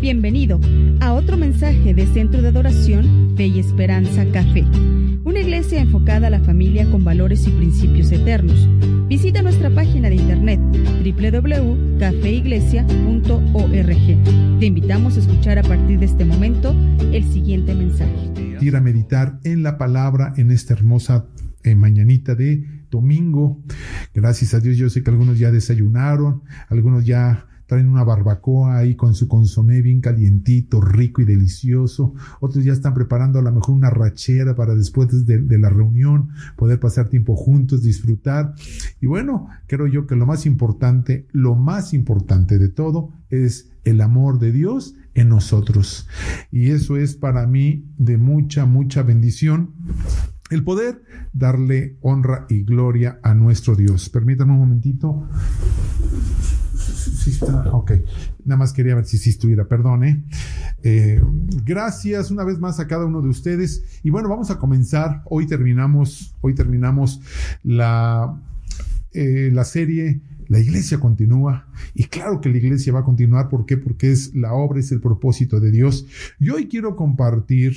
Bienvenido a otro mensaje de Centro de Adoración Fe y Esperanza Café, una iglesia enfocada a la familia con valores y principios eternos. Visita nuestra página de internet www.cafeiglesia.org. Te invitamos a escuchar a partir de este momento el siguiente mensaje. Ir a meditar en la palabra en esta hermosa eh, mañanita de domingo. Gracias a Dios, yo sé que algunos ya desayunaron, algunos ya traen una barbacoa ahí con su consomé bien calientito, rico y delicioso. Otros ya están preparando a lo mejor una rachera para después de, de, la reunión poder pasar tiempo juntos, disfrutar. Y bueno, creo yo que lo más importante, lo más importante de todo es el amor de Dios en nosotros. Y eso es para mí de mucha, mucha bendición el poder darle honra y gloria a nuestro Dios. Permítanme un momentito. Está, ok. Nada más quería ver si estuviera, perdone. Eh, gracias una vez más a cada uno de ustedes. Y bueno, vamos a comenzar. Hoy terminamos, hoy terminamos la, eh, la serie la iglesia continúa y claro que la iglesia va a continuar. ¿Por qué? Porque es la obra, es el propósito de Dios. Y hoy quiero compartir,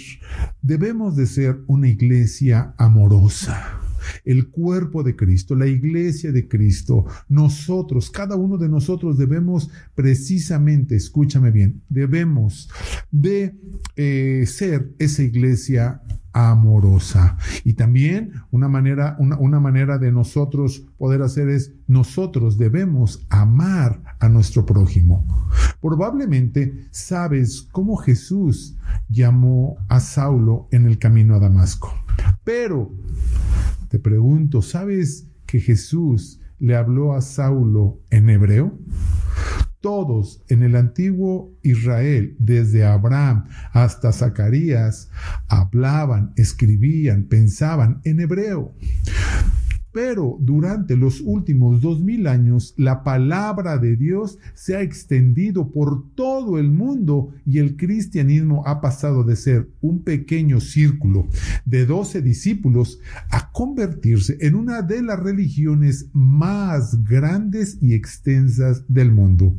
debemos de ser una iglesia amorosa el cuerpo de Cristo, la iglesia de Cristo, nosotros, cada uno de nosotros debemos precisamente, escúchame bien, debemos de eh, ser esa iglesia amorosa. Y también una manera, una, una, manera de nosotros poder hacer es, nosotros debemos amar a nuestro prójimo. Probablemente sabes cómo Jesús llamó a Saulo en el camino a Damasco. Pero te pregunto, ¿sabes que Jesús le habló a Saulo en hebreo? Todos en el antiguo Israel, desde Abraham hasta Zacarías, hablaban, escribían, pensaban en hebreo. Pero durante los últimos dos mil años, la palabra de Dios se ha extendido por todo el mundo y el cristianismo ha pasado de ser un pequeño círculo de doce discípulos a convertirse en una de las religiones más grandes y extensas del mundo.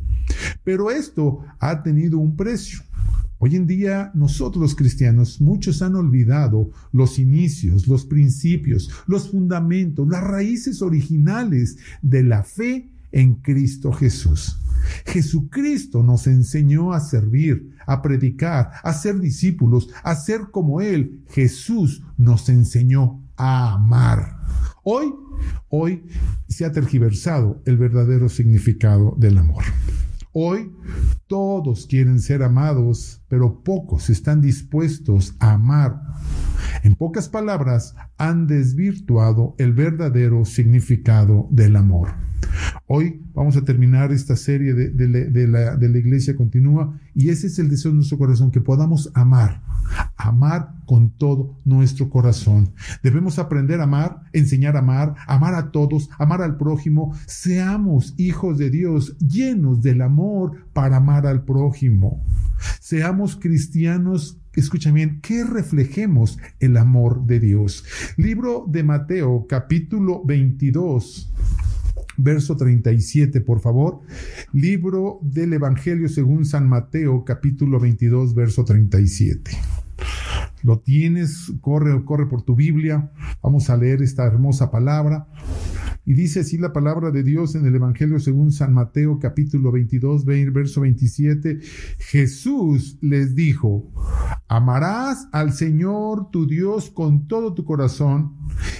Pero esto ha tenido un precio. Hoy en día nosotros los cristianos, muchos han olvidado los inicios, los principios, los fundamentos, las raíces originales de la fe en Cristo Jesús. Jesucristo nos enseñó a servir, a predicar, a ser discípulos, a ser como Él. Jesús nos enseñó a amar. Hoy, hoy se ha tergiversado el verdadero significado del amor. Hoy todos quieren ser amados, pero pocos están dispuestos a amar. En pocas palabras, han desvirtuado el verdadero significado del amor. Hoy vamos a terminar esta serie de, la, la, iglesia continúa y ese es el deseo de nuestro corazón, que podamos amar, amar con todo nuestro corazón. Debemos aprender a amar, enseñar a amar, amar a todos, amar al prójimo. Seamos hijos de Dios llenos del amor para amar al prójimo. Seamos cristianos escucha bien, que reflejemos el amor de Dios. Libro de Mateo, capítulo 22 verso 37, por favor. Libro del Evangelio según San Mateo, capítulo 22, verso 37. Lo tienes, corre, corre por tu Biblia. Vamos a leer esta hermosa palabra. Y dice así la palabra de Dios en el Evangelio según San Mateo capítulo 22, verso 27. Jesús les dijo, amarás al Señor tu Dios con todo tu corazón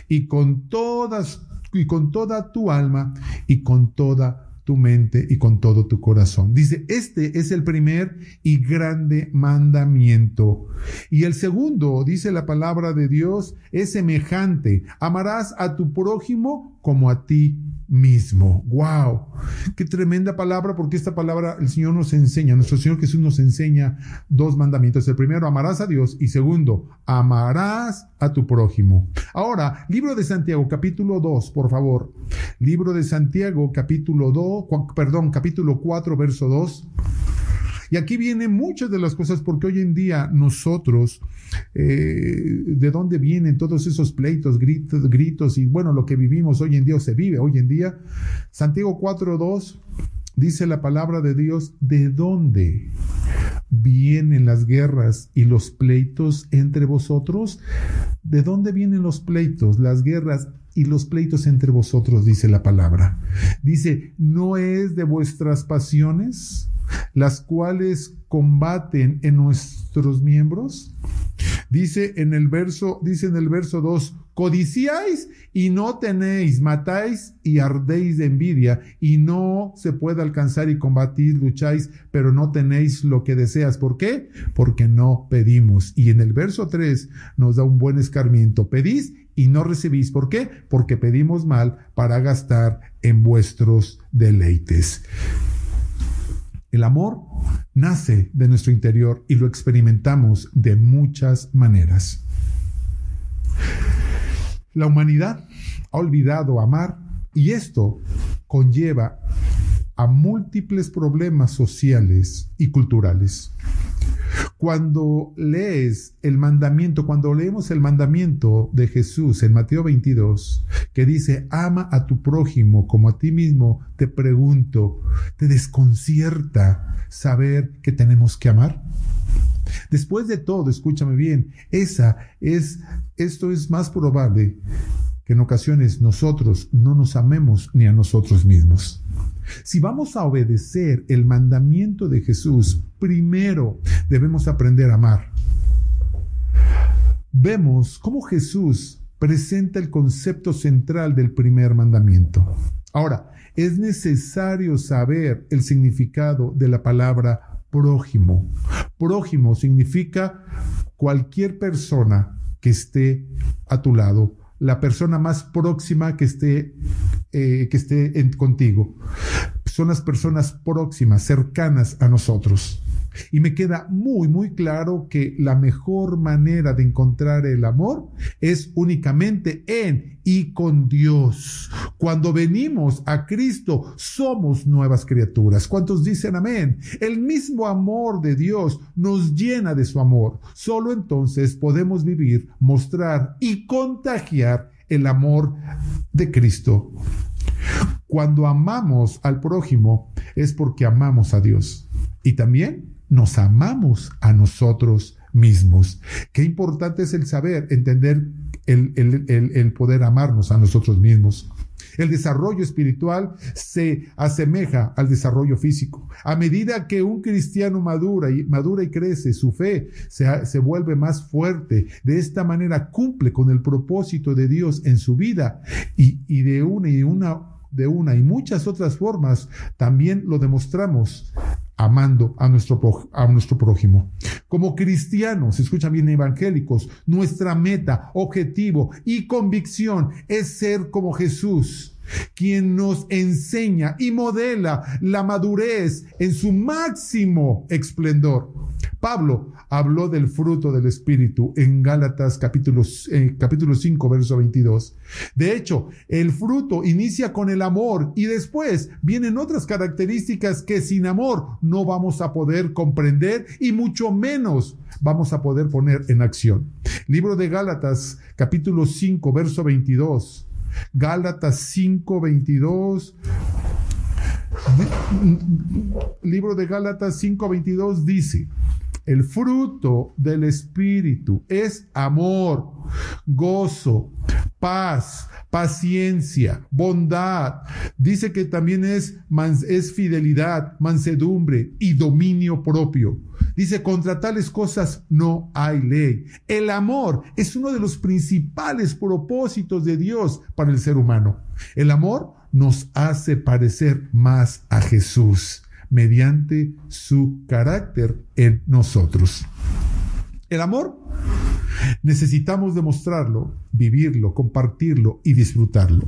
y con todas y con toda tu alma y con toda tu mente y con todo tu corazón. Dice, este es el primer y grande mandamiento. Y el segundo, dice la palabra de Dios, es semejante. Amarás a tu prójimo como a ti mismo. ¡Wow! Qué tremenda palabra, porque esta palabra el Señor nos enseña, nuestro Señor Jesús nos enseña dos mandamientos. El primero, amarás a Dios y segundo, amarás a tu prójimo. Ahora, libro de Santiago, capítulo 2, por favor. Libro de Santiago, capítulo 2, perdón, capítulo 4, verso 2. Y aquí vienen muchas de las cosas porque hoy en día nosotros, eh, de dónde vienen todos esos pleitos, gritos, gritos y bueno, lo que vivimos hoy en día o se vive hoy en día. Santiago 4.2 dice la palabra de Dios, ¿de dónde vienen las guerras y los pleitos entre vosotros? ¿De dónde vienen los pleitos, las guerras y los pleitos entre vosotros? Dice la palabra. Dice, ¿no es de vuestras pasiones las cuales combaten en nuestros miembros? Dice en el verso, dice en el verso 2, codiciáis y no tenéis, matáis y ardéis de envidia y no se puede alcanzar y combatir, lucháis, pero no tenéis lo que deseas. ¿Por qué? Porque no pedimos. Y en el verso 3 nos da un buen escarmiento. Pedís y no recibís. ¿Por qué? Porque pedimos mal para gastar en vuestros deleites. El amor nace de nuestro interior y lo experimentamos de muchas maneras. La humanidad ha olvidado amar y esto conlleva a múltiples problemas sociales y culturales. Cuando lees el mandamiento, cuando leemos el mandamiento de Jesús en Mateo 22, que dice, ama a tu prójimo como a ti mismo, te pregunto, ¿te desconcierta saber que tenemos que amar? Después de todo, escúchame bien, esa es, esto es más probable que en ocasiones nosotros no nos amemos ni a nosotros mismos. Si vamos a obedecer el mandamiento de Jesús, primero debemos aprender a amar. Vemos cómo Jesús presenta el concepto central del primer mandamiento. Ahora, es necesario saber el significado de la palabra prójimo. Prójimo significa cualquier persona que esté a tu lado, la persona más próxima que esté, eh, que esté contigo. Son las personas próximas, cercanas a nosotros. Y me queda muy, muy claro que la mejor manera de encontrar el amor es únicamente en y con Dios. Cuando venimos a Cristo, somos nuevas criaturas. ¿Cuántos dicen amén? El mismo amor de Dios nos llena de su amor. Solo entonces podemos vivir, mostrar y contagiar el amor de Cristo. Cuando amamos al prójimo es porque amamos a Dios. Y también nos amamos a nosotros mismos. Qué importante es el saber, entender el, el, poder amarnos a nosotros mismos. El desarrollo espiritual se asemeja al desarrollo físico. A medida que un cristiano madura y, madura y crece, su fe se, se, vuelve más fuerte. De esta manera cumple con el propósito de Dios en su vida y, y de una y una de una y muchas otras formas también lo demostramos amando a nuestro, a nuestro prójimo. Como cristianos, escuchan bien evangélicos, nuestra meta, objetivo y convicción es ser como Jesús quien nos enseña y modela la madurez en su máximo esplendor. Pablo habló del fruto del Espíritu en Gálatas capítulo, eh, capítulo 5, verso 22. De hecho, el fruto inicia con el amor y después vienen otras características que sin amor no vamos a poder comprender y mucho menos vamos a poder poner en acción. Libro de Gálatas capítulo 5, verso 22. Gálatas 5, 22. Libro de Gálatas 5, 22 dice, el fruto del Espíritu es amor, gozo, paz, paciencia, bondad. Dice que también es, es fidelidad, mansedumbre y dominio propio. Dice, contra tales cosas no hay ley. El amor es uno de los principales propósitos de Dios para el ser humano. El amor nos hace parecer más a Jesús mediante su carácter en nosotros. El amor necesitamos demostrarlo, vivirlo, compartirlo y disfrutarlo.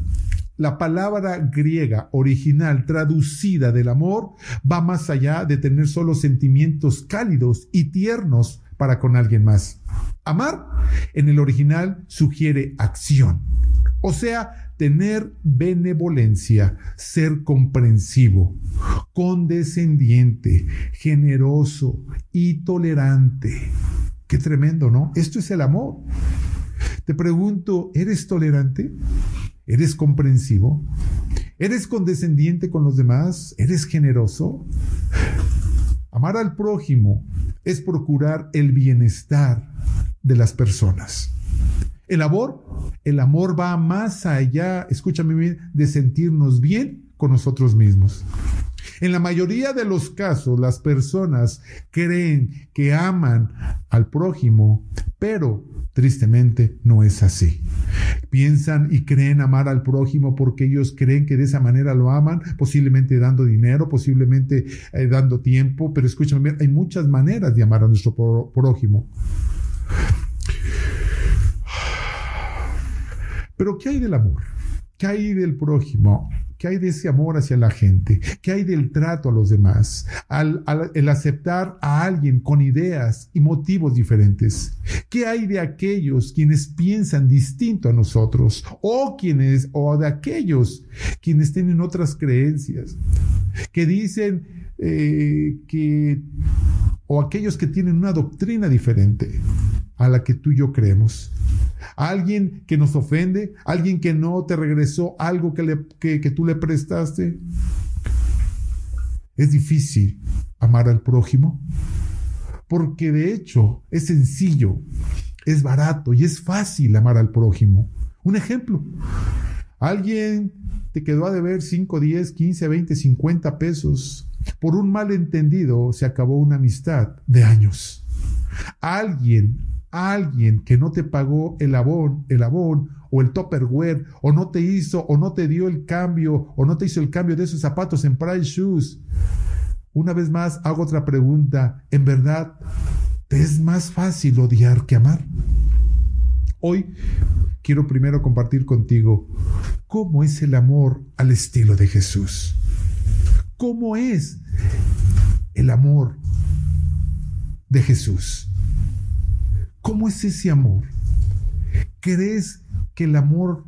La palabra griega original traducida del amor va más allá de tener solo sentimientos cálidos y tiernos para con alguien más. Amar en el original sugiere acción, o sea, tener benevolencia, ser comprensivo, condescendiente, generoso y tolerante. Qué tremendo, ¿no? Esto es el amor. Te pregunto, ¿eres tolerante? ¿Eres comprensivo? ¿Eres condescendiente con los demás? ¿Eres generoso? Amar al prójimo es procurar el bienestar de las personas. El amor, el amor va más allá, escúchame bien, de sentirnos bien con nosotros mismos. En la mayoría de los casos, las personas creen que aman al prójimo, pero tristemente no es así. Piensan y creen amar al prójimo porque ellos creen que de esa manera lo aman, posiblemente dando dinero, posiblemente eh, dando tiempo, pero escúchame, hay muchas maneras de amar a nuestro prójimo. Pero ¿qué hay del amor? ¿Qué hay del prójimo? ¿Qué hay de ese amor hacia la gente? ¿Qué hay del trato a los demás? Al, el aceptar a alguien con ideas y motivos diferentes. ¿Qué hay de aquellos quienes piensan distinto a nosotros? O quienes, o de aquellos quienes tienen otras creencias. Que dicen eh, que, o aquellos que tienen una doctrina diferente a la que tú y yo creemos alguien que nos ofende, alguien que no te regresó algo que, tú le prestaste. Es difícil amar al prójimo porque de hecho es sencillo, es barato y es fácil amar al prójimo. Un ejemplo, alguien te quedó a deber 5, 10, 15, 20, 50 pesos. Por un malentendido se acabó una amistad de años. Alguien alguien que no te pagó el abón, el abón o el topperware o no te hizo o no te dio el cambio o no te hizo el cambio de esos zapatos en Price Shoes. Una vez más hago otra pregunta. ¿En verdad te es más fácil odiar que amar? Hoy quiero primero compartir contigo cómo es el amor al estilo de Jesús. ¿Cómo es el amor de Jesús? ¿Cómo es ese amor? ¿Crees que el amor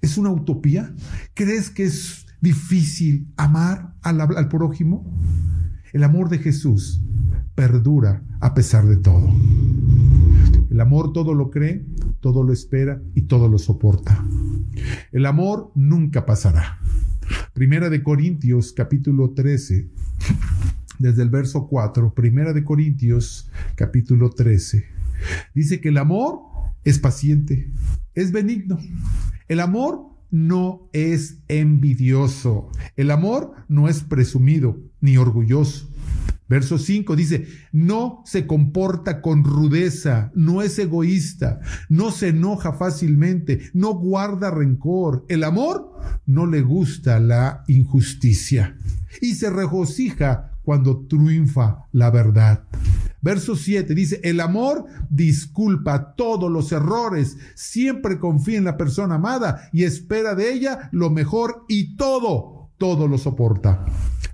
es una utopía? ¿Crees que es difícil amar al, prójimo? El amor de Jesús perdura a pesar de todo. El amor todo lo cree, todo lo espera y todo lo soporta. El amor nunca pasará. Primera de Corintios capítulo 13, desde el verso 4, Primera de Corintios capítulo 13 Dice que el amor es paciente, es benigno. El amor no es envidioso. El amor no es presumido ni orgulloso. Verso 5 dice, no se comporta con rudeza, no es egoísta, no se enoja fácilmente, no guarda rencor. El amor no le gusta la injusticia y se regocija cuando triunfa la verdad. Verso 7 dice, el amor disculpa todos los errores, siempre confía en la persona amada y espera de ella lo mejor y todo, todo lo soporta.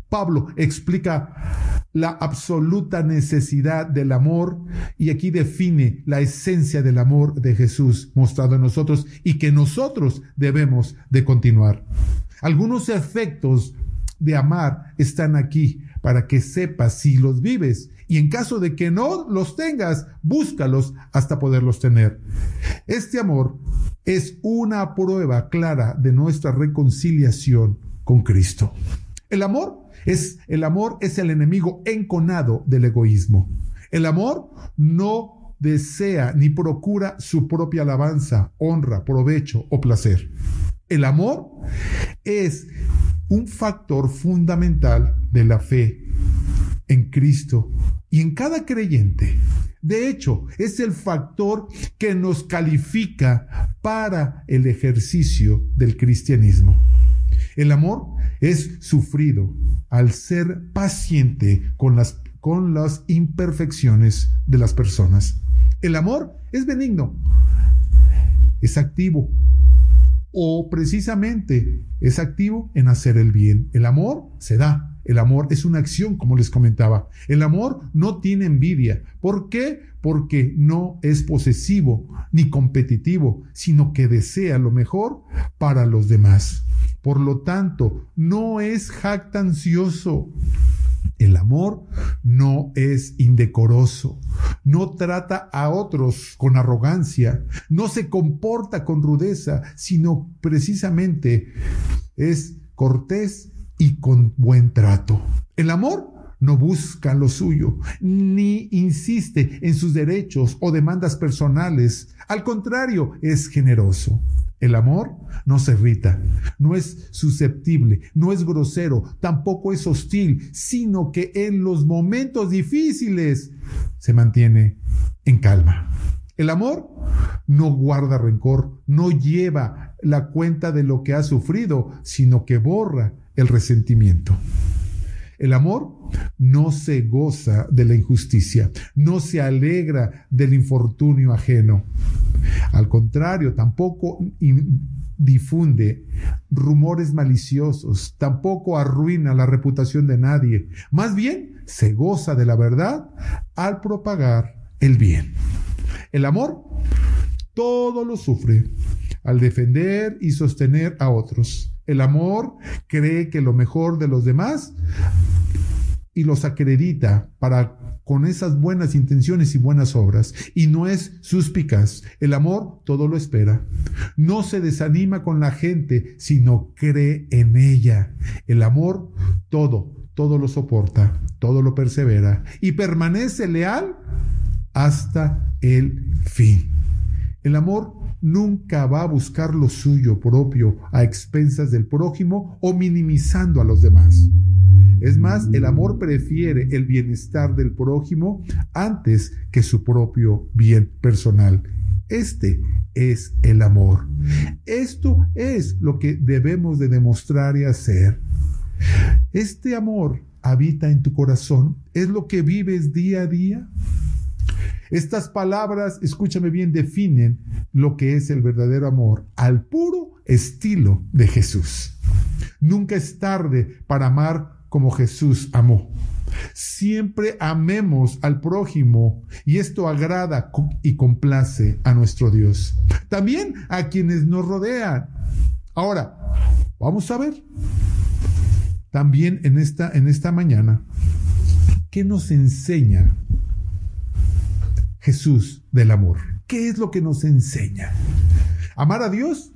Pablo explica la absoluta necesidad del amor y aquí define la esencia del amor de Jesús mostrado en nosotros y que nosotros debemos de continuar. Algunos efectos de amar están aquí para que sepas si los vives y en caso de que no los tengas, búscalos hasta poderlos tener. Este amor es una prueba clara de nuestra reconciliación con Cristo. El amor es el amor es el enemigo enconado del egoísmo. El amor no desea ni procura su propia alabanza, honra, provecho o placer. El amor es un factor fundamental de la fe en Cristo y en cada creyente. De hecho, es el factor que nos califica para el ejercicio del cristianismo. El amor es sufrido al ser paciente con las, imperfecciones de las personas. El amor es benigno, es activo o precisamente es activo en hacer el bien. El amor se da, el amor es una acción, como les comentaba. El amor no tiene envidia. ¿Por qué? Porque no es posesivo ni competitivo, sino que desea lo mejor para los demás. Por lo tanto, no es jactancioso. El amor no es indecoroso, no trata a otros con arrogancia, no se comporta con rudeza, sino precisamente es cortés y con buen trato. El amor no busca lo suyo, ni insiste en sus derechos o demandas personales. Al contrario, es generoso. El amor no se irrita, no es susceptible, no es grosero, tampoco es hostil, sino que en los momentos difíciles se mantiene en calma. El amor no guarda rencor, no lleva la cuenta de lo que ha sufrido, sino que borra el resentimiento. El amor no se goza de la injusticia, no se alegra del infortunio ajeno. Al contrario, tampoco difunde rumores maliciosos, tampoco arruina la reputación de nadie. Más bien, se goza de la verdad al propagar el bien. El amor todo lo sufre al defender y sostener a otros. El amor cree que lo mejor de los demás y los acredita para con esas buenas intenciones y buenas obras, y no es suspicaz. El amor todo lo espera. No se desanima con la gente, sino cree en ella. El amor todo, todo lo soporta, todo lo persevera y permanece leal hasta el fin. El amor nunca va a buscar lo suyo propio a expensas del prójimo o minimizando a los demás. Es más, el amor prefiere el bienestar del prójimo antes que su propio bien personal. Este es el amor. Esto es lo que debemos de demostrar y hacer. Este amor habita en tu corazón. ¿Es lo que vives día a día? Estas palabras, escúchame bien, definen lo que es el verdadero amor al puro estilo de Jesús. Nunca es tarde para amar como Jesús amó. Siempre amemos al prójimo y esto agrada y complace a nuestro Dios. También a quienes nos rodean. Ahora, vamos a ver. También en esta, en esta mañana, ¿qué nos enseña Jesús del amor. ¿Qué es lo que nos enseña? Amar a Dios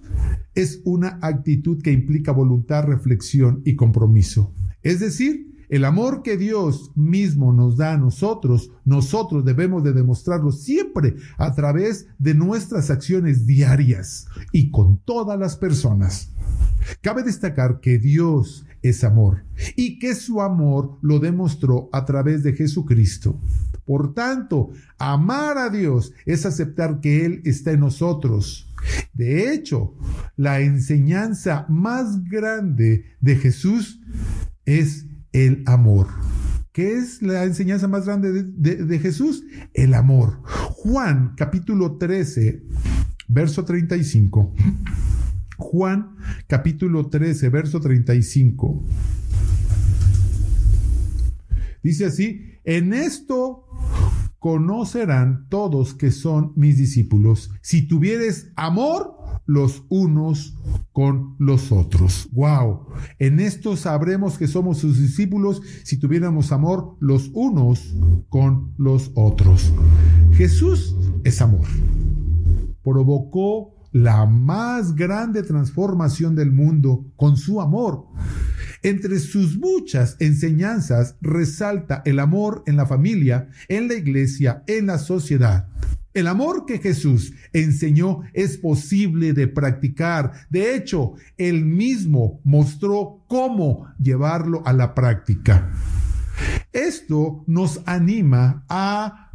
es una actitud que implica voluntad, reflexión y compromiso. Es decir, el amor que Dios mismo nos da a nosotros, nosotros debemos de demostrarlo siempre a través de nuestras acciones diarias y con todas las personas. Cabe destacar que Dios es amor y que su amor lo demostró a través de Jesucristo. Por tanto, amar a Dios es aceptar que Él está en nosotros. De hecho, la enseñanza más grande de Jesús es el amor. ¿Qué es la enseñanza más grande de, Jesús? El amor. Juan capítulo 13, verso 35. Juan capítulo 13, verso 35. Dice así, en esto conocerán todos que son mis discípulos, si tuvieres amor los unos con los otros. Wow. En esto sabremos que somos sus discípulos si tuviéramos amor los unos con los otros. Jesús es amor. Provocó la más grande transformación del mundo con su amor. Entre sus muchas enseñanzas resalta el amor en la familia, en la iglesia, en la sociedad. El amor que Jesús enseñó es posible de practicar. De hecho, él mismo mostró cómo llevarlo a la práctica. Esto nos anima a,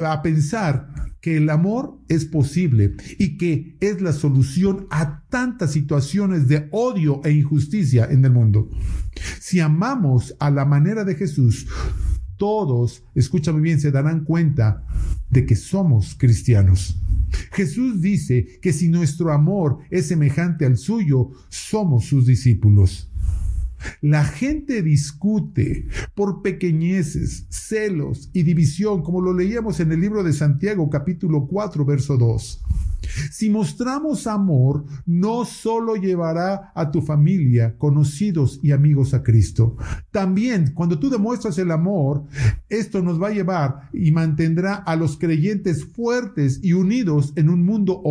a pensar que el amor es posible y que es la solución a tantas situaciones de odio e injusticia en el mundo. Si amamos a la manera de Jesús, todos, escúchame bien, se darán cuenta de que somos cristianos. Jesús dice que si nuestro amor es semejante al suyo, somos sus discípulos. La gente discute por pequeñeces, celos y división, como lo leíamos en el libro de Santiago capítulo 4, verso 2. Si mostramos amor, no solo llevará a tu familia, conocidos y amigos a Cristo. También, cuando tú demuestras el amor, esto nos va a llevar y mantendrá a los creyentes fuertes y unidos en un mundo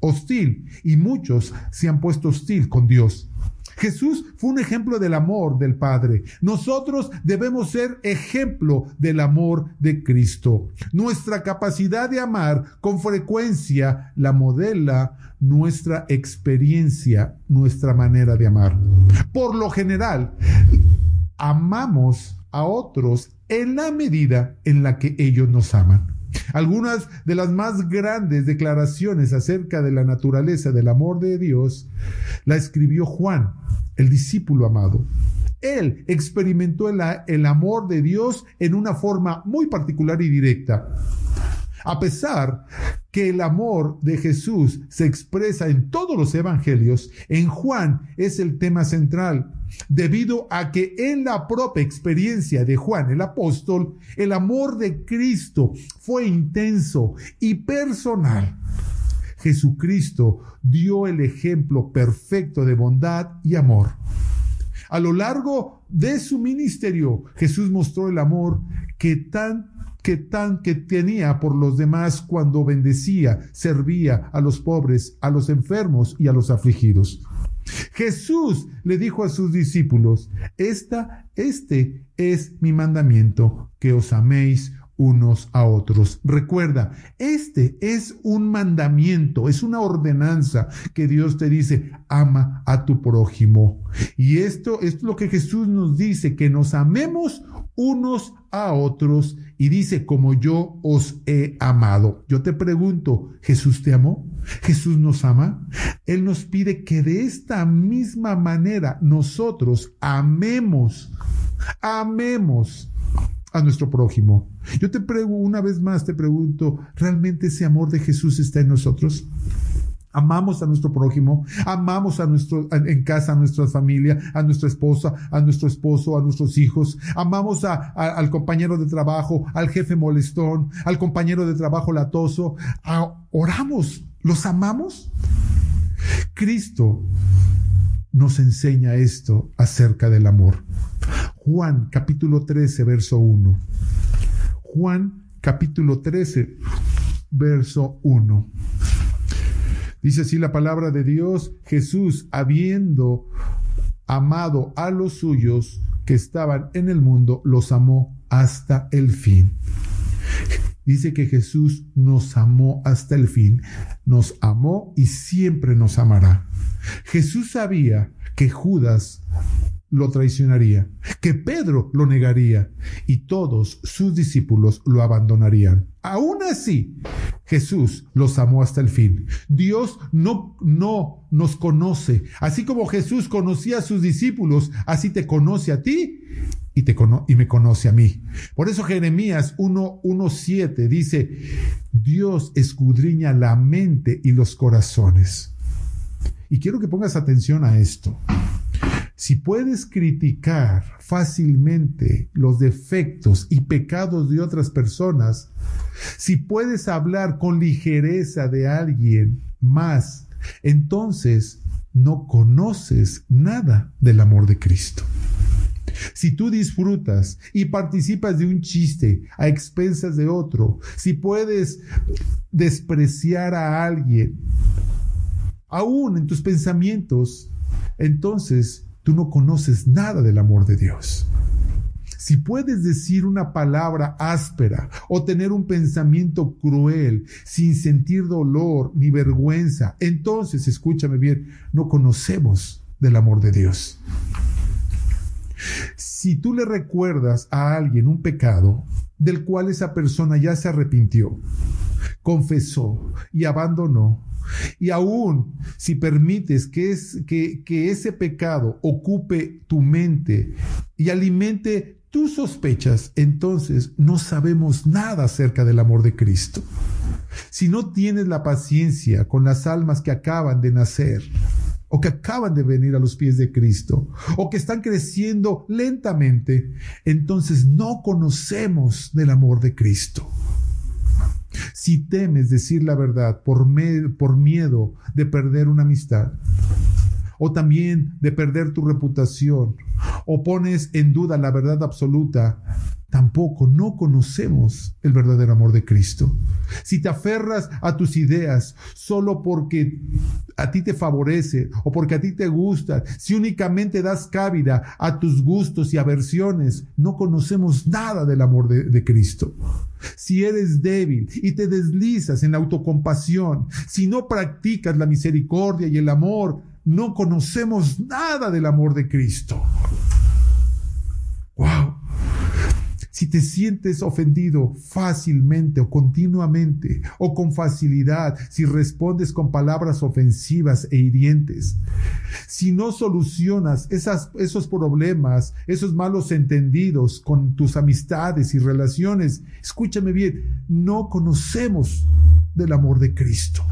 hostil. Y muchos se han puesto hostil con Dios. Jesús fue un ejemplo del amor del Padre. Nosotros debemos ser ejemplo del amor de Cristo. Nuestra capacidad de amar con frecuencia la modela nuestra experiencia, nuestra manera de amar. Por lo general, amamos a otros en la medida en la que ellos nos aman. Algunas de las más grandes declaraciones acerca de la naturaleza del amor de Dios la escribió Juan, el discípulo amado. Él experimentó el, amor de Dios en una forma muy particular y directa. A pesar que el amor de Jesús se expresa en todos los evangelios, en Juan es el tema central, debido a que en la propia experiencia de Juan el apóstol, el amor de Cristo fue intenso y personal. Jesucristo dio el ejemplo perfecto de bondad y amor. A lo largo de su ministerio, Jesús mostró el amor que tan que tan que tenía por los demás cuando bendecía, servía a los pobres, a los enfermos y a los afligidos. Jesús le dijo a sus discípulos, Esta, este es mi mandamiento, que os améis unos a otros. Recuerda, este es un mandamiento, es una ordenanza que Dios te dice, ama a tu prójimo. Y esto, es lo que Jesús nos dice, que nos amemos unos a otros y dice, como yo os he amado. Yo te pregunto, ¿Jesús te amó? ¿Jesús nos ama? Él nos pide que de esta misma manera nosotros amemos, amemos a nuestro prójimo. Yo te pregunto, una vez más te pregunto, ¿realmente ese amor de Jesús está en nosotros? Amamos a nuestro prójimo, amamos a nuestro, en casa a nuestra familia, a nuestra esposa, a nuestro esposo, a nuestros hijos, amamos a, al compañero de trabajo, al jefe molestón, al compañero de trabajo latoso, oramos, ¿los amamos? Cristo nos enseña esto acerca del amor. Juan capítulo 13, verso 1. Juan capítulo 13, verso 1. Dice así la palabra de Dios, Jesús, habiendo amado a los suyos que estaban en el mundo, los amó hasta el fin. Dice que Jesús nos amó hasta el fin, nos amó y siempre nos amará. Jesús sabía que Judas lo traicionaría, que Pedro lo negaría y todos sus discípulos lo abandonarían. Aún así, Jesús los amó hasta el fin. Dios no, no nos conoce. Así como Jesús conocía a sus discípulos, así te conoce a ti y, te y me conoce a mí. Por eso Jeremías 1.1.7 dice, Dios escudriña la mente y los corazones. Y quiero que pongas atención a esto. Si puedes criticar fácilmente los defectos y pecados de otras personas, si puedes hablar con ligereza de alguien más, entonces no conoces nada del amor de Cristo. Si tú disfrutas y participas de un chiste a expensas de otro, si puedes despreciar a alguien, aún en tus pensamientos, entonces tú no conoces nada del amor de Dios. Si puedes decir una palabra áspera o tener un pensamiento cruel sin sentir dolor ni vergüenza, entonces, escúchame bien, no conocemos del amor de Dios. Si tú le recuerdas a alguien un pecado del cual esa persona ya se arrepintió, confesó y abandonó, y aún si permites que, es, que, que ese pecado ocupe tu mente y alimente tus sospechas, entonces no sabemos nada acerca del amor de Cristo. Si no tienes la paciencia con las almas que acaban de nacer, o que acaban de venir a los pies de Cristo, o que están creciendo lentamente, entonces no conocemos del amor de Cristo. Si temes decir la verdad por, por miedo de perder una amistad, o también de perder tu reputación, o pones en duda la verdad absoluta tampoco no conocemos el verdadero amor de Cristo. Si te aferras a tus ideas solo porque a ti te favorece o porque a ti te gusta, si únicamente das cabida a tus gustos y aversiones, no conocemos nada del amor de, de Cristo. Si eres débil y te deslizas en la autocompasión, si no practicas la misericordia y el amor, no conocemos nada del amor de Cristo. Si te sientes ofendido fácilmente o continuamente o con facilidad, si respondes con palabras ofensivas e hirientes, si no solucionas esos problemas, esos malos entendidos con tus amistades y relaciones, escúchame bien, no conocemos del amor de Cristo.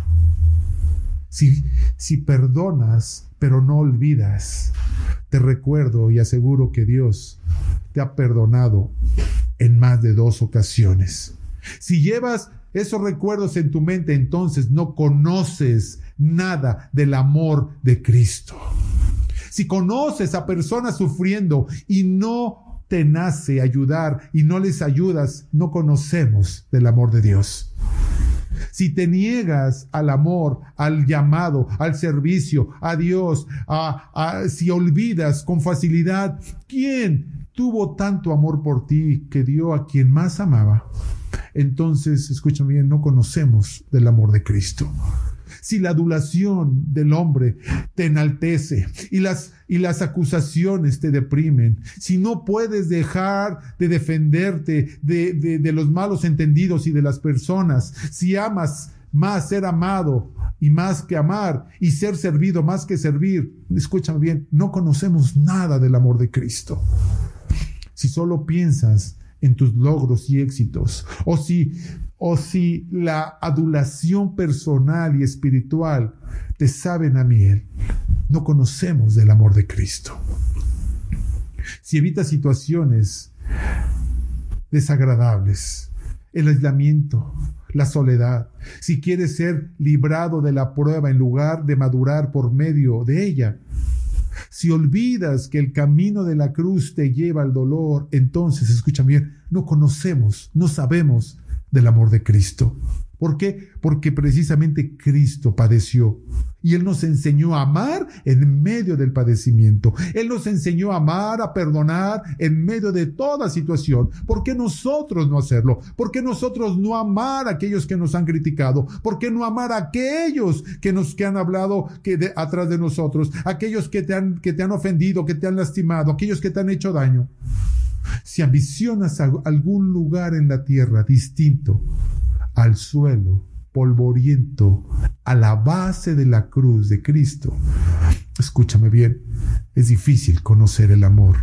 Si, si perdonas, pero no olvidas, te recuerdo y aseguro que Dios ha perdonado en más de dos ocasiones. Si llevas esos recuerdos en tu mente, entonces no conoces nada del amor de Cristo. Si conoces a personas sufriendo y no te nace ayudar y no les ayudas, no conocemos del amor de Dios. Si te niegas al amor, al llamado, al servicio, a Dios, a, si olvidas con facilidad, ¿quién tuvo tanto amor por ti que dio a quien más amaba? Entonces, escúchame bien, no conocemos del amor de Cristo si la adulación del hombre te enaltece y las, y las acusaciones te deprimen, si no puedes dejar de defenderte de, de, de los malos entendidos y de las personas, si amas más ser amado y más que amar y ser servido más que servir, escúchame bien, no conocemos nada del amor de Cristo. Si solo piensas en tus logros y éxitos, o si o si la adulación personal y espiritual te saben a miel, no conocemos del amor de Cristo. Si evitas situaciones desagradables, el aislamiento, la soledad, si quieres ser librado de la prueba en lugar de madurar por medio de ella, si olvidas que el camino de la cruz te lleva al dolor, entonces, escucha bien, no conocemos, no sabemos del amor de Cristo. ¿Por qué? Porque precisamente Cristo padeció y Él nos enseñó a amar en medio del padecimiento. Él nos enseñó a amar, a perdonar en medio de toda situación. ¿Por qué nosotros no hacerlo? ¿Por qué nosotros no amar a aquellos que nos han criticado? ¿Por qué no amar a aquellos que nos que han hablado que de, atrás de nosotros? Aquellos que te han que te han ofendido, que te han lastimado, aquellos que te han hecho daño. Si ambicionas algún lugar en la tierra distinto al suelo polvoriento, a la base de la cruz de Cristo, escúchame bien, es difícil conocer el amor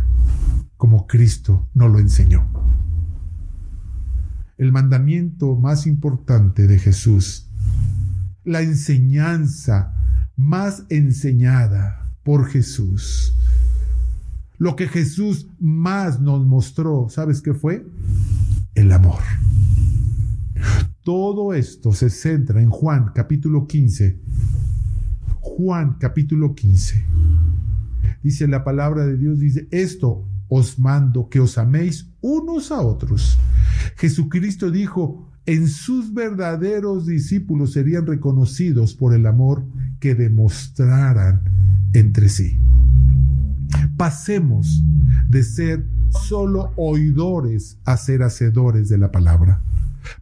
como Cristo nos lo enseñó. El mandamiento más importante de Jesús, la enseñanza más enseñada por Jesús, lo que Jesús más nos mostró, ¿sabes qué fue? El amor. Todo esto se centra en Juan capítulo 15. Juan capítulo 15. Dice la palabra de Dios, dice, esto os mando que os améis unos a otros. Jesucristo dijo, en sus verdaderos discípulos serían reconocidos por el amor que demostraran entre sí pasemos de ser solo oidores a ser hacedores de la palabra.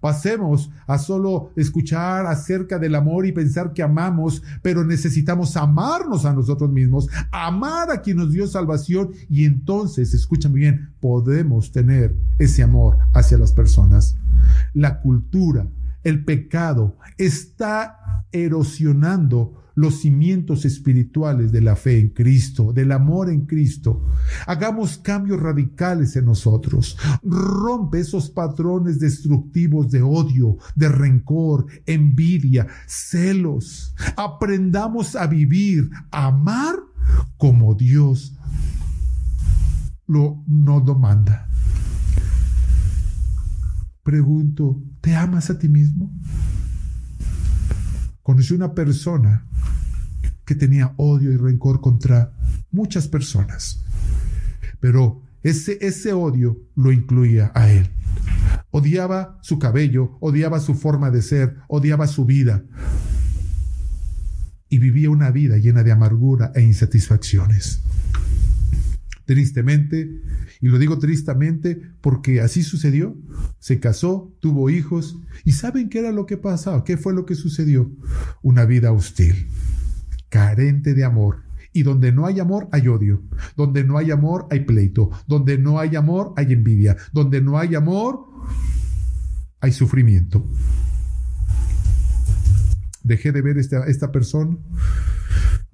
Pasemos a solo escuchar acerca del amor y pensar que amamos, pero necesitamos amarnos a nosotros mismos, amar a quien nos dio salvación y entonces, escúchame bien, podemos tener ese amor hacia las personas. La cultura, el pecado está erosionando los cimientos espirituales de la fe en Cristo, del amor en Cristo. Hagamos cambios radicales en nosotros. Rompe esos patrones destructivos de odio, de rencor, envidia, celos. Aprendamos a vivir, a amar como Dios lo nos demanda. Pregunto, ¿te amas a ti mismo? Conocí una persona que tenía odio y rencor contra muchas personas, pero ese, ese odio lo incluía a él. Odiaba su cabello, odiaba su forma de ser, odiaba su vida. Y vivía una vida llena de amargura e insatisfacciones. Tristemente, y lo digo tristemente porque así sucedió, se casó, tuvo hijos, y ¿saben qué era lo que pasaba? ¿Qué fue lo que sucedió? Una vida hostil, carente de amor, y donde no hay amor hay odio. Donde no hay amor hay pleito. Donde no hay amor hay envidia. Donde no hay amor hay sufrimiento. Dejé de ver esta, esta persona.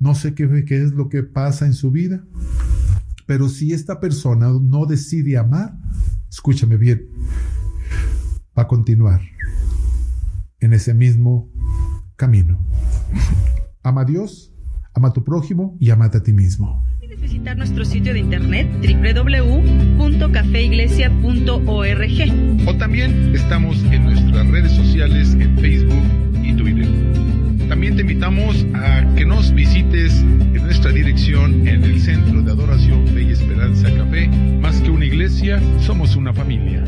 No sé qué, qué es lo que pasa en su vida. Pero si esta persona no decide amar, escúchame bien, va a continuar en ese mismo camino. Ama a Dios, ama a tu prójimo y ama a ti mismo. Puedes visitar nuestro sitio de internet www.cafeiglesia.org. O también estamos en nuestras redes sociales en Facebook y Twitter. También te invitamos a que nos visites en nuestra dirección en el Centro de Adoración y Esperanza Café. Más que una iglesia, somos una familia.